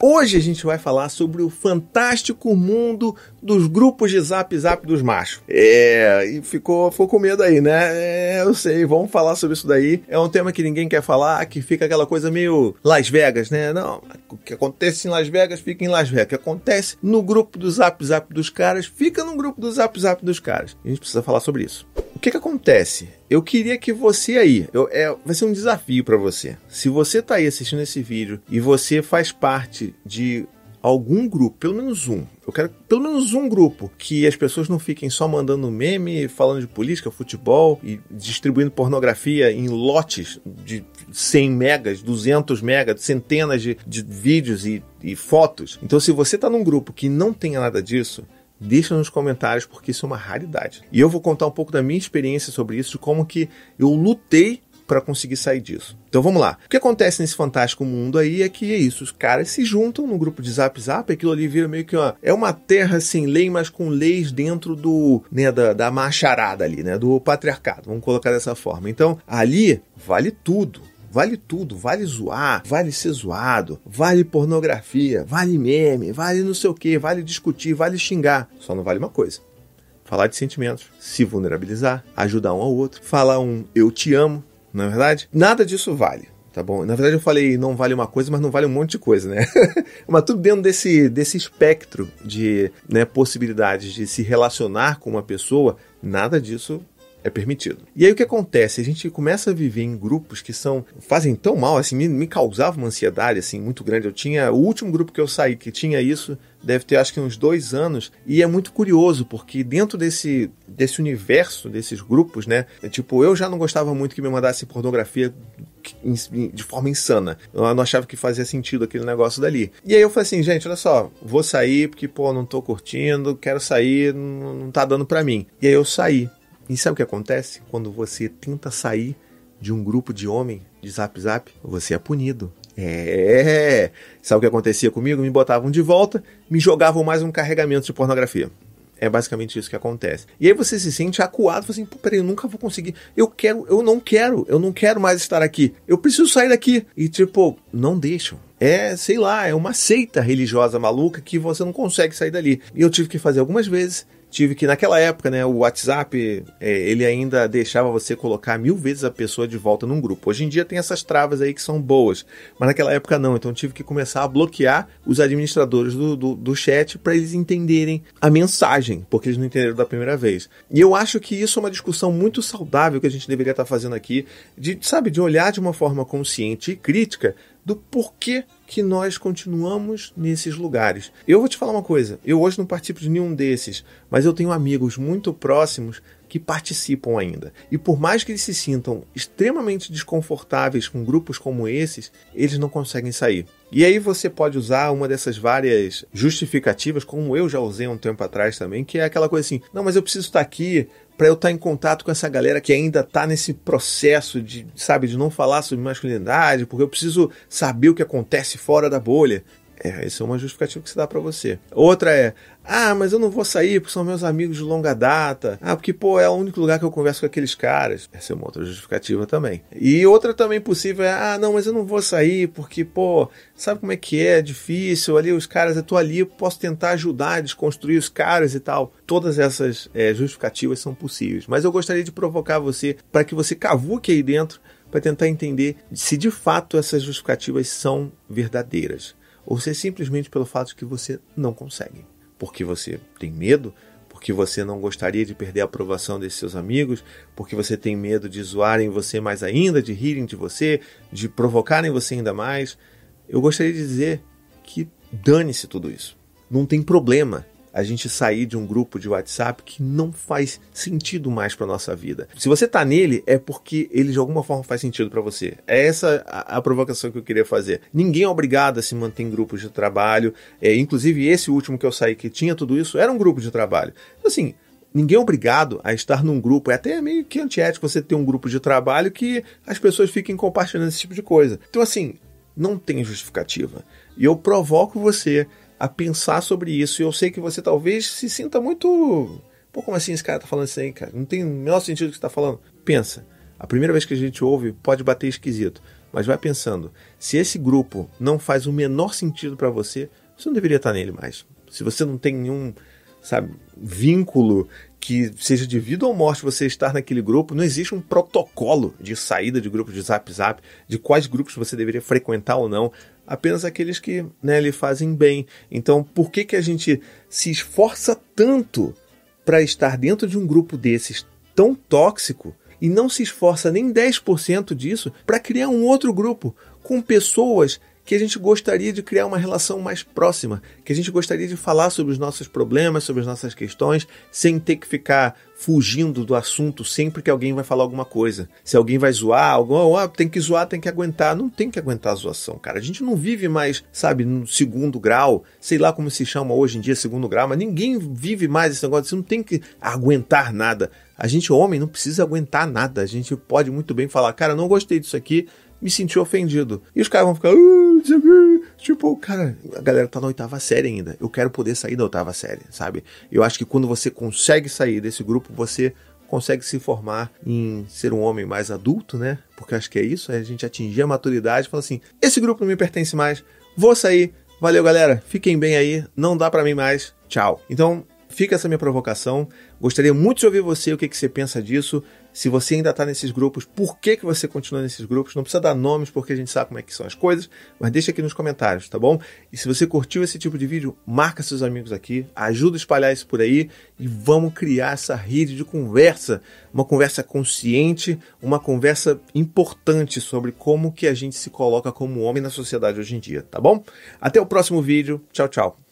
Hoje a gente vai falar sobre o fantástico mundo dos grupos de zap zap dos machos. É, e ficou, ficou com medo aí, né? É, eu sei, vamos falar sobre isso daí. É um tema que ninguém quer falar, que fica aquela coisa meio Las Vegas, né? Não, o que acontece em Las Vegas fica em Las Vegas. O que acontece no grupo do zap zap dos caras fica no grupo do zap zap dos caras. A gente precisa falar sobre isso. O que, que acontece? Eu queria que você aí, eu, é, vai ser um desafio para você. Se você tá aí assistindo esse vídeo e você faz parte de algum grupo, pelo menos um. Eu quero pelo menos um grupo que as pessoas não fiquem só mandando meme, falando de política, futebol e distribuindo pornografia em lotes de 100 megas, 200 megas, centenas de, de vídeos e, e fotos. Então, se você está num grupo que não tenha nada disso, Deixa nos comentários porque isso é uma raridade. E eu vou contar um pouco da minha experiência sobre isso, de como que eu lutei para conseguir sair disso. Então vamos lá. O que acontece nesse fantástico mundo aí é que é isso, os caras se juntam no grupo de Zap Zap, aquilo ali vira meio que uma, é uma terra sem lei, mas com leis dentro do, né, da, da macharada ali, né, do patriarcado, vamos colocar dessa forma. Então, ali vale tudo. Vale tudo, vale zoar, vale ser zoado, vale pornografia, vale meme, vale não sei o que, vale discutir, vale xingar. Só não vale uma coisa: falar de sentimentos, se vulnerabilizar, ajudar um ao outro, falar um eu te amo, não é verdade? Nada disso vale. Tá bom? Na verdade, eu falei não vale uma coisa, mas não vale um monte de coisa, né? mas tudo dentro desse, desse espectro de né, possibilidades de se relacionar com uma pessoa, nada disso é permitido. E aí o que acontece? A gente começa a viver em grupos que são fazem tão mal, assim, me, me causava uma ansiedade assim muito grande. Eu tinha o último grupo que eu saí que tinha isso deve ter acho que uns dois anos e é muito curioso porque dentro desse desse universo desses grupos, né? É, tipo eu já não gostava muito que me mandasse pornografia de forma insana. Eu não achava que fazia sentido aquele negócio dali. E aí eu falei assim, gente, olha só, vou sair porque, pô, não tô curtindo, quero sair, não, não tá dando pra mim. E aí eu saí. E sabe o que acontece? Quando você tenta sair de um grupo de homem de zap zap, você é punido. É. Sabe o que acontecia comigo? Me botavam de volta, me jogavam mais um carregamento de pornografia. É basicamente isso que acontece. E aí você se sente acuado, assim, pô, peraí, eu nunca vou conseguir. Eu quero, eu não quero, eu não quero mais estar aqui. Eu preciso sair daqui. E tipo, não deixam. É, sei lá, é uma seita religiosa maluca que você não consegue sair dali. E eu tive que fazer algumas vezes tive que naquela época, né, o WhatsApp é, ele ainda deixava você colocar mil vezes a pessoa de volta num grupo. Hoje em dia tem essas travas aí que são boas, mas naquela época não. Então tive que começar a bloquear os administradores do, do, do chat para eles entenderem a mensagem, porque eles não entenderam da primeira vez. E eu acho que isso é uma discussão muito saudável que a gente deveria estar fazendo aqui, de sabe, de olhar de uma forma consciente e crítica do porquê que nós continuamos nesses lugares. Eu vou te falar uma coisa, eu hoje não participo de nenhum desses, mas eu tenho amigos muito próximos que participam ainda. E por mais que eles se sintam extremamente desconfortáveis com grupos como esses, eles não conseguem sair. E aí você pode usar uma dessas várias justificativas, como eu já usei um tempo atrás também, que é aquela coisa assim: não, mas eu preciso estar aqui para eu estar em contato com essa galera que ainda está nesse processo de, sabe, de não falar sobre masculinidade, porque eu preciso saber o que acontece fora da bolha. É, essa é uma justificativa que se dá para você. Outra é, ah, mas eu não vou sair porque são meus amigos de longa data. Ah, porque, pô, é o único lugar que eu converso com aqueles caras. Essa é uma outra justificativa também. E outra também possível é, ah, não, mas eu não vou sair porque, pô, sabe como é que é? É difícil. Ali os caras, eu tô ali, posso tentar ajudar desconstruir os caras e tal. Todas essas é, justificativas são possíveis. Mas eu gostaria de provocar você para que você cavuque aí dentro para tentar entender se de fato essas justificativas são verdadeiras ou se é simplesmente pelo fato de que você não consegue. Porque você tem medo, porque você não gostaria de perder a aprovação desses seus amigos, porque você tem medo de zoarem você mais ainda, de rirem de você, de provocarem você ainda mais. Eu gostaria de dizer que dane-se tudo isso. Não tem problema a gente sair de um grupo de WhatsApp que não faz sentido mais para nossa vida. Se você tá nele, é porque ele de alguma forma faz sentido para você. É essa a, a, provocação que eu queria fazer. Ninguém é obrigado a se manter em grupos de trabalho. É, inclusive, esse último que eu saí que tinha tudo isso era um grupo de trabalho. Assim, ninguém é obrigado a estar num grupo. É até meio que antiético você ter um grupo de trabalho que as pessoas fiquem compartilhando esse tipo de coisa. Então, assim, não tem justificativa. E eu provoco você a pensar sobre isso. E eu sei que você talvez se sinta muito. Pô, como assim esse cara tá falando isso aí, cara? Não tem o menor sentido o que você tá falando. Pensa. A primeira vez que a gente ouve pode bater esquisito. Mas vai pensando, se esse grupo não faz o menor sentido para você, você não deveria estar nele mais. Se você não tem nenhum, sabe, vínculo que seja de vida ou morte você estar naquele grupo, não existe um protocolo de saída de grupos de Zap Zap, de quais grupos você deveria frequentar ou não, apenas aqueles que né, lhe fazem bem. Então, por que, que a gente se esforça tanto para estar dentro de um grupo desses tão tóxico e não se esforça nem 10% disso para criar um outro grupo com pessoas que a gente gostaria de criar uma relação mais próxima, que a gente gostaria de falar sobre os nossos problemas, sobre as nossas questões, sem ter que ficar fugindo do assunto sempre que alguém vai falar alguma coisa. Se alguém vai zoar, oh, tem que zoar, tem que aguentar. Não tem que aguentar a zoação, cara. A gente não vive mais, sabe, no segundo grau, sei lá como se chama hoje em dia segundo grau, mas ninguém vive mais esse negócio. Você não tem que aguentar nada. A gente, homem, não precisa aguentar nada. A gente pode muito bem falar, cara, não gostei disso aqui, me senti ofendido. E os caras vão ficar, uh, tipo, cara, a galera tá na oitava série ainda. Eu quero poder sair da oitava série, sabe? Eu acho que quando você consegue sair desse grupo, você consegue se formar em ser um homem mais adulto, né? Porque acho que é isso, é a gente atingir a maturidade e falar assim: esse grupo não me pertence mais, vou sair. Valeu, galera. Fiquem bem aí. Não dá para mim mais. Tchau. Então, fica essa minha provocação. Gostaria muito de ouvir você, o que, que você pensa disso. Se você ainda está nesses grupos, por que, que você continua nesses grupos? Não precisa dar nomes, porque a gente sabe como é que são as coisas, mas deixa aqui nos comentários, tá bom? E se você curtiu esse tipo de vídeo, marca seus amigos aqui, ajuda a espalhar isso por aí e vamos criar essa rede de conversa, uma conversa consciente, uma conversa importante sobre como que a gente se coloca como homem na sociedade hoje em dia, tá bom? Até o próximo vídeo. Tchau, tchau.